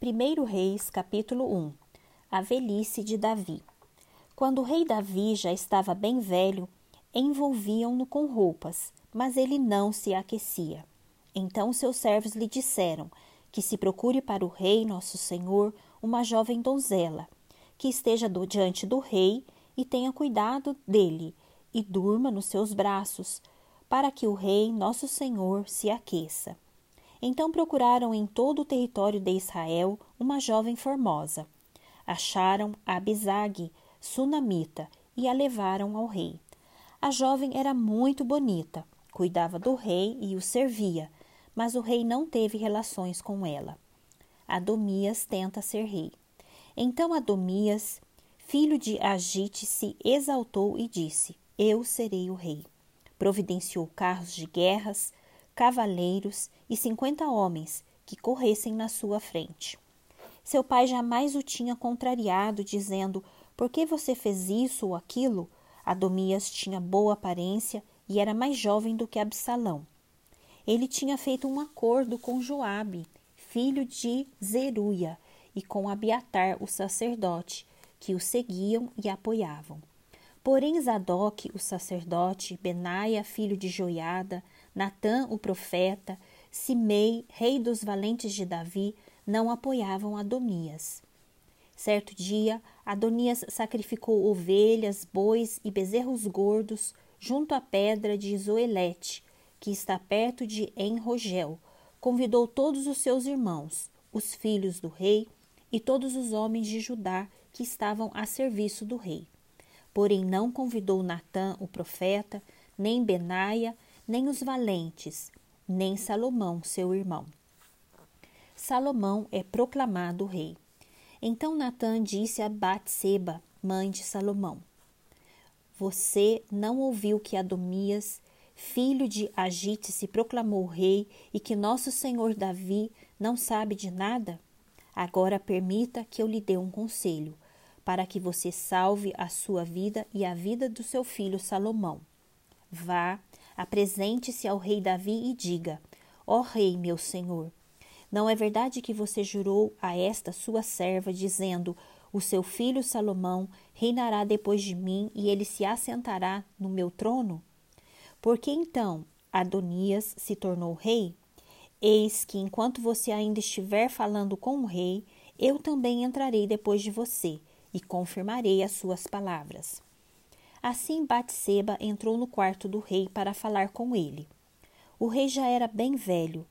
1 Reis, capítulo 1 A velhice de Davi. Quando o rei Davi já estava bem velho, envolviam-no com roupas, mas ele não se aquecia. Então seus servos lhe disseram que se procure para o rei, nosso senhor, uma jovem donzela, que esteja do, diante do rei e tenha cuidado dele, e durma nos seus braços, para que o rei, nosso senhor, se aqueça. Então procuraram em todo o território de Israel uma jovem formosa. Acharam Abisag, sunamita, e a levaram ao rei. A jovem era muito bonita, cuidava do rei e o servia, mas o rei não teve relações com ela. Adomias tenta ser rei. Então Adomias, filho de Agite, se exaltou e disse: Eu serei o rei. Providenciou carros de guerras, cavaleiros e cinquenta homens que corressem na sua frente. Seu pai jamais o tinha contrariado, dizendo: Por que você fez isso ou aquilo? Adomias tinha boa aparência e era mais jovem do que Absalão. Ele tinha feito um acordo com Joabe, filho de Zeruia, e com Abiatar, o sacerdote, que o seguiam e apoiavam. Porém, Zadok, o sacerdote, Benaia, filho de Joiada, Natã, o profeta, Simei, rei dos valentes de Davi, não apoiavam Adonias. Certo dia, Adonias sacrificou ovelhas, bois e bezerros gordos junto à pedra de Zoelete, que está perto de Enrogel. Convidou todos os seus irmãos, os filhos do rei e todos os homens de Judá que estavam a serviço do rei. Porém, não convidou Natã, o profeta, nem Benaia, nem os valentes, nem Salomão, seu irmão. Salomão é proclamado rei. Então Natã disse a Batseba, mãe de Salomão: Você não ouviu que Adomias, filho de Agite, se proclamou rei e que nosso senhor Davi não sabe de nada? Agora permita que eu lhe dê um conselho, para que você salve a sua vida e a vida do seu filho Salomão. Vá, apresente-se ao rei Davi e diga: Ó rei, meu senhor, não é verdade que você jurou a esta sua serva, dizendo: O seu filho Salomão reinará depois de mim e ele se assentará no meu trono? Porque então Adonias se tornou rei? Eis que, enquanto você ainda estiver falando com o rei, eu também entrarei depois de você e confirmarei as suas palavras. Assim Batseba entrou no quarto do rei para falar com ele. O rei já era bem velho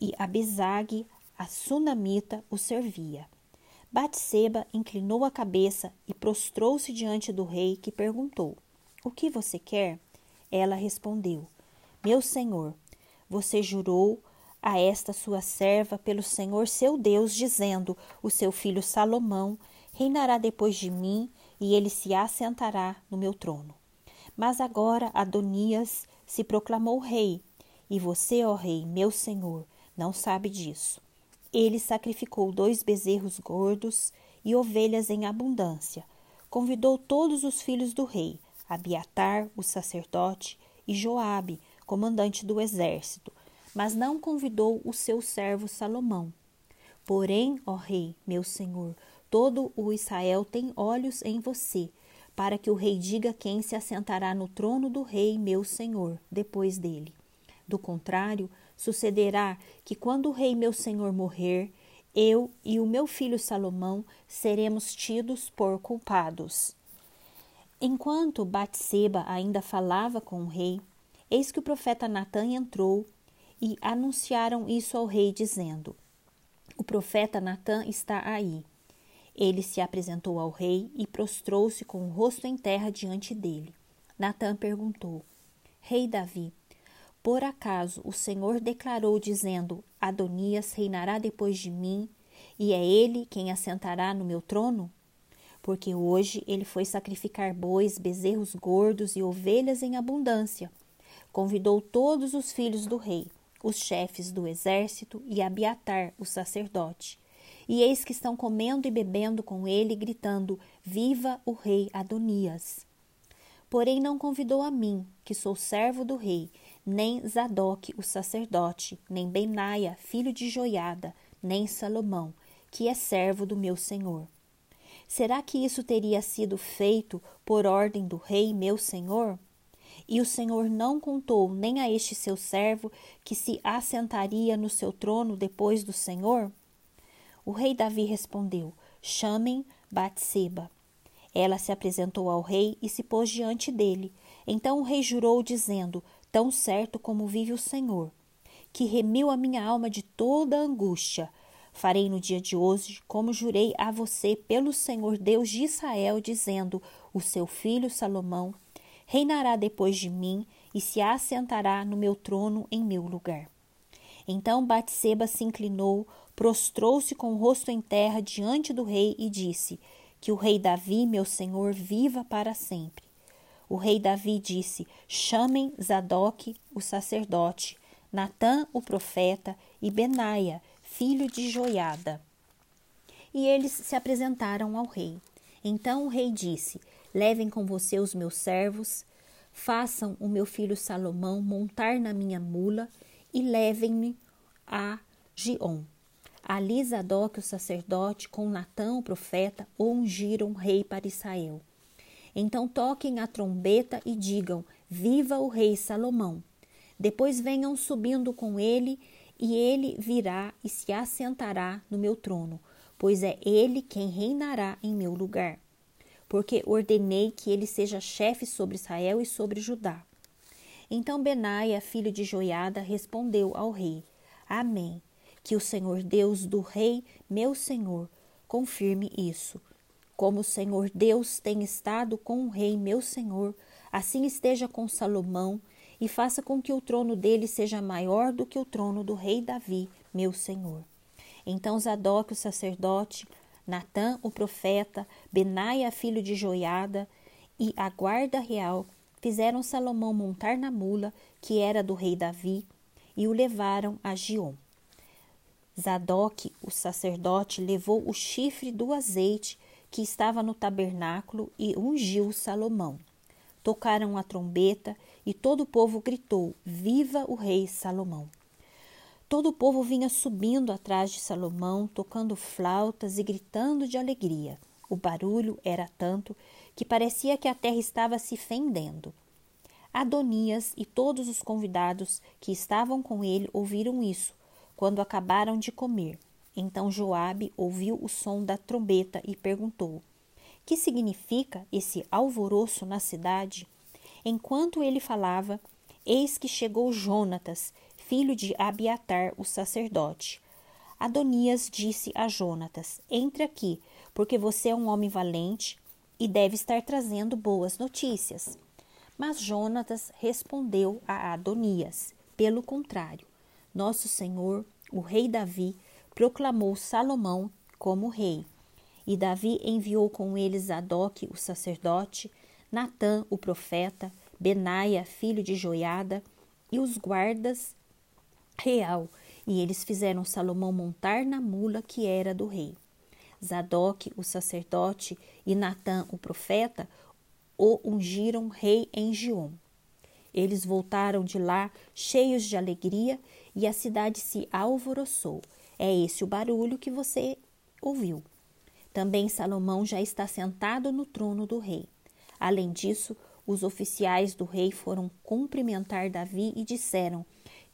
e Abisag, a sunamita, o servia. Batseba inclinou a cabeça e prostrou-se diante do rei, que perguntou: O que você quer? Ela respondeu: Meu senhor, você jurou a esta sua serva pelo Senhor seu Deus, dizendo: O seu filho Salomão reinará depois de mim e ele se assentará no meu trono. Mas agora Adonias se proclamou rei, e você, ó rei, meu senhor, não sabe disso. Ele sacrificou dois bezerros gordos e ovelhas em abundância. Convidou todos os filhos do rei, Abiatar, o sacerdote, e Joabe, comandante do exército, mas não convidou o seu servo Salomão. Porém, ó rei, meu senhor, Todo o Israel tem olhos em você, para que o rei diga quem se assentará no trono do rei, meu senhor, depois dele. Do contrário, sucederá que quando o rei, meu senhor, morrer, eu e o meu filho Salomão seremos tidos por culpados. Enquanto Batseba ainda falava com o rei, eis que o profeta Natã entrou e anunciaram isso ao rei, dizendo: O profeta Natã está aí. Ele se apresentou ao rei e prostrou-se com o rosto em terra diante dele. Natã perguntou: Rei Davi, por acaso o Senhor declarou dizendo: Adonias reinará depois de mim, e é ele quem assentará no meu trono? Porque hoje ele foi sacrificar bois, bezerros gordos e ovelhas em abundância. Convidou todos os filhos do rei, os chefes do exército e Abiatar, o sacerdote e eis que estão comendo e bebendo com ele, gritando: Viva o rei Adonias! Porém, não convidou a mim, que sou servo do rei, nem Zadok, o sacerdote, nem Benaia, filho de Joiada, nem Salomão, que é servo do meu senhor. Será que isso teria sido feito por ordem do rei, meu senhor? E o Senhor não contou nem a este seu servo que se assentaria no seu trono depois do Senhor? O rei Davi respondeu: Chamem Batseba. Ela se apresentou ao rei e se pôs diante dele. Então o rei jurou, dizendo: Tão certo como vive o Senhor, que remiu a minha alma de toda angústia. Farei no dia de hoje, como jurei a você pelo Senhor Deus de Israel, dizendo: O seu filho Salomão reinará depois de mim e se assentará no meu trono em meu lugar. Então Batseba se inclinou, prostrou-se com o rosto em terra diante do rei e disse: Que o rei Davi, meu senhor, viva para sempre. O rei Davi disse: Chamem Zadok, o sacerdote, Natã, o profeta, e Benaia, filho de Joiada. E eles se apresentaram ao rei. Então o rei disse: Levem com você os meus servos, façam o meu filho Salomão montar na minha mula e levem-me a Gion. Ali Zadok, o sacerdote, com Natã, o profeta, ungiram rei para Israel. Então toquem a trombeta e digam: Viva o rei Salomão! Depois venham subindo com ele, e ele virá e se assentará no meu trono, pois é ele quem reinará em meu lugar porque ordenei que ele seja chefe sobre Israel e sobre Judá. Então Benaia, filho de Joiada, respondeu ao rei: Amém. Que o Senhor Deus do rei, meu senhor, confirme isso. Como o Senhor Deus tem estado com o rei, meu senhor, assim esteja com Salomão e faça com que o trono dele seja maior do que o trono do rei Davi, meu senhor. Então Zadok, o sacerdote, Natã, o profeta, Benaia, filho de Joiada, e a guarda real fizeram Salomão montar na mula, que era do rei Davi, e o levaram a Gion. Zadok, o sacerdote, levou o chifre do azeite que estava no tabernáculo e ungiu Salomão. Tocaram a trombeta e todo o povo gritou: Viva o rei Salomão! Todo o povo vinha subindo atrás de Salomão, tocando flautas e gritando de alegria. O barulho era tanto que parecia que a terra estava se fendendo. Adonias e todos os convidados que estavam com ele ouviram isso quando acabaram de comer. Então Joabe ouviu o som da trombeta e perguntou: Que significa esse alvoroço na cidade? Enquanto ele falava, eis que chegou Jonatas, filho de Abiatar, o sacerdote. Adonias disse a Jonatas: Entre aqui, porque você é um homem valente e deve estar trazendo boas notícias. Mas Jonatas respondeu a Adonias: Pelo contrário, nosso senhor, o rei Davi, proclamou Salomão como rei. E Davi enviou com ele Zadok, o sacerdote, Natã, o profeta, Benaia, filho de Joiada, e os guardas real, e eles fizeram Salomão montar na mula que era do rei. Zadok, o sacerdote, e Natã, o profeta, o ungiram rei em Gion. Eles voltaram de lá cheios de alegria e a cidade se alvoroçou. É esse o barulho que você ouviu. Também Salomão já está sentado no trono do rei. Além disso, os oficiais do rei foram cumprimentar Davi e disseram: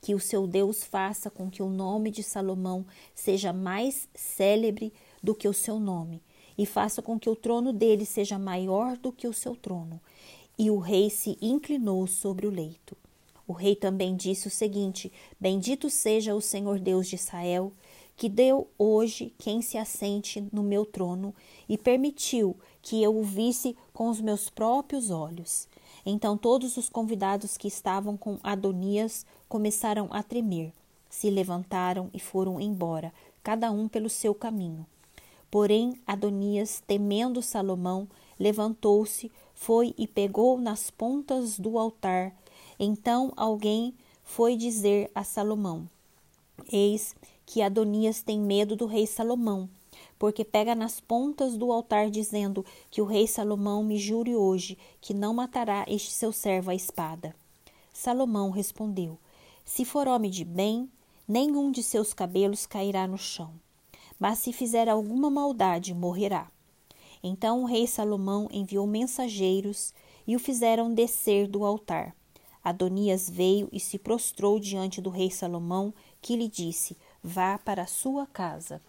que o seu Deus faça com que o nome de Salomão seja mais célebre do que o seu nome, e faça com que o trono dele seja maior do que o seu trono. E o rei se inclinou sobre o leito. O rei também disse o seguinte: Bendito seja o Senhor Deus de Israel, que deu hoje quem se assente no meu trono e permitiu que eu o visse com os meus próprios olhos. Então todos os convidados que estavam com Adonias começaram a tremer, se levantaram e foram embora, cada um pelo seu caminho. Porém, Adonias, temendo Salomão, levantou-se, foi e pegou nas pontas do altar. Então alguém foi dizer a Salomão: Eis que Adonias tem medo do rei Salomão, porque pega nas pontas do altar, dizendo que o rei Salomão me jure hoje que não matará este seu servo à espada. Salomão respondeu: Se for homem de bem, nenhum de seus cabelos cairá no chão. mas se fizer alguma maldade, morrerá. Então o rei Salomão enviou mensageiros e o fizeram descer do altar. Adonias veio e se prostrou diante do rei Salomão, que lhe disse: Vá para a sua casa.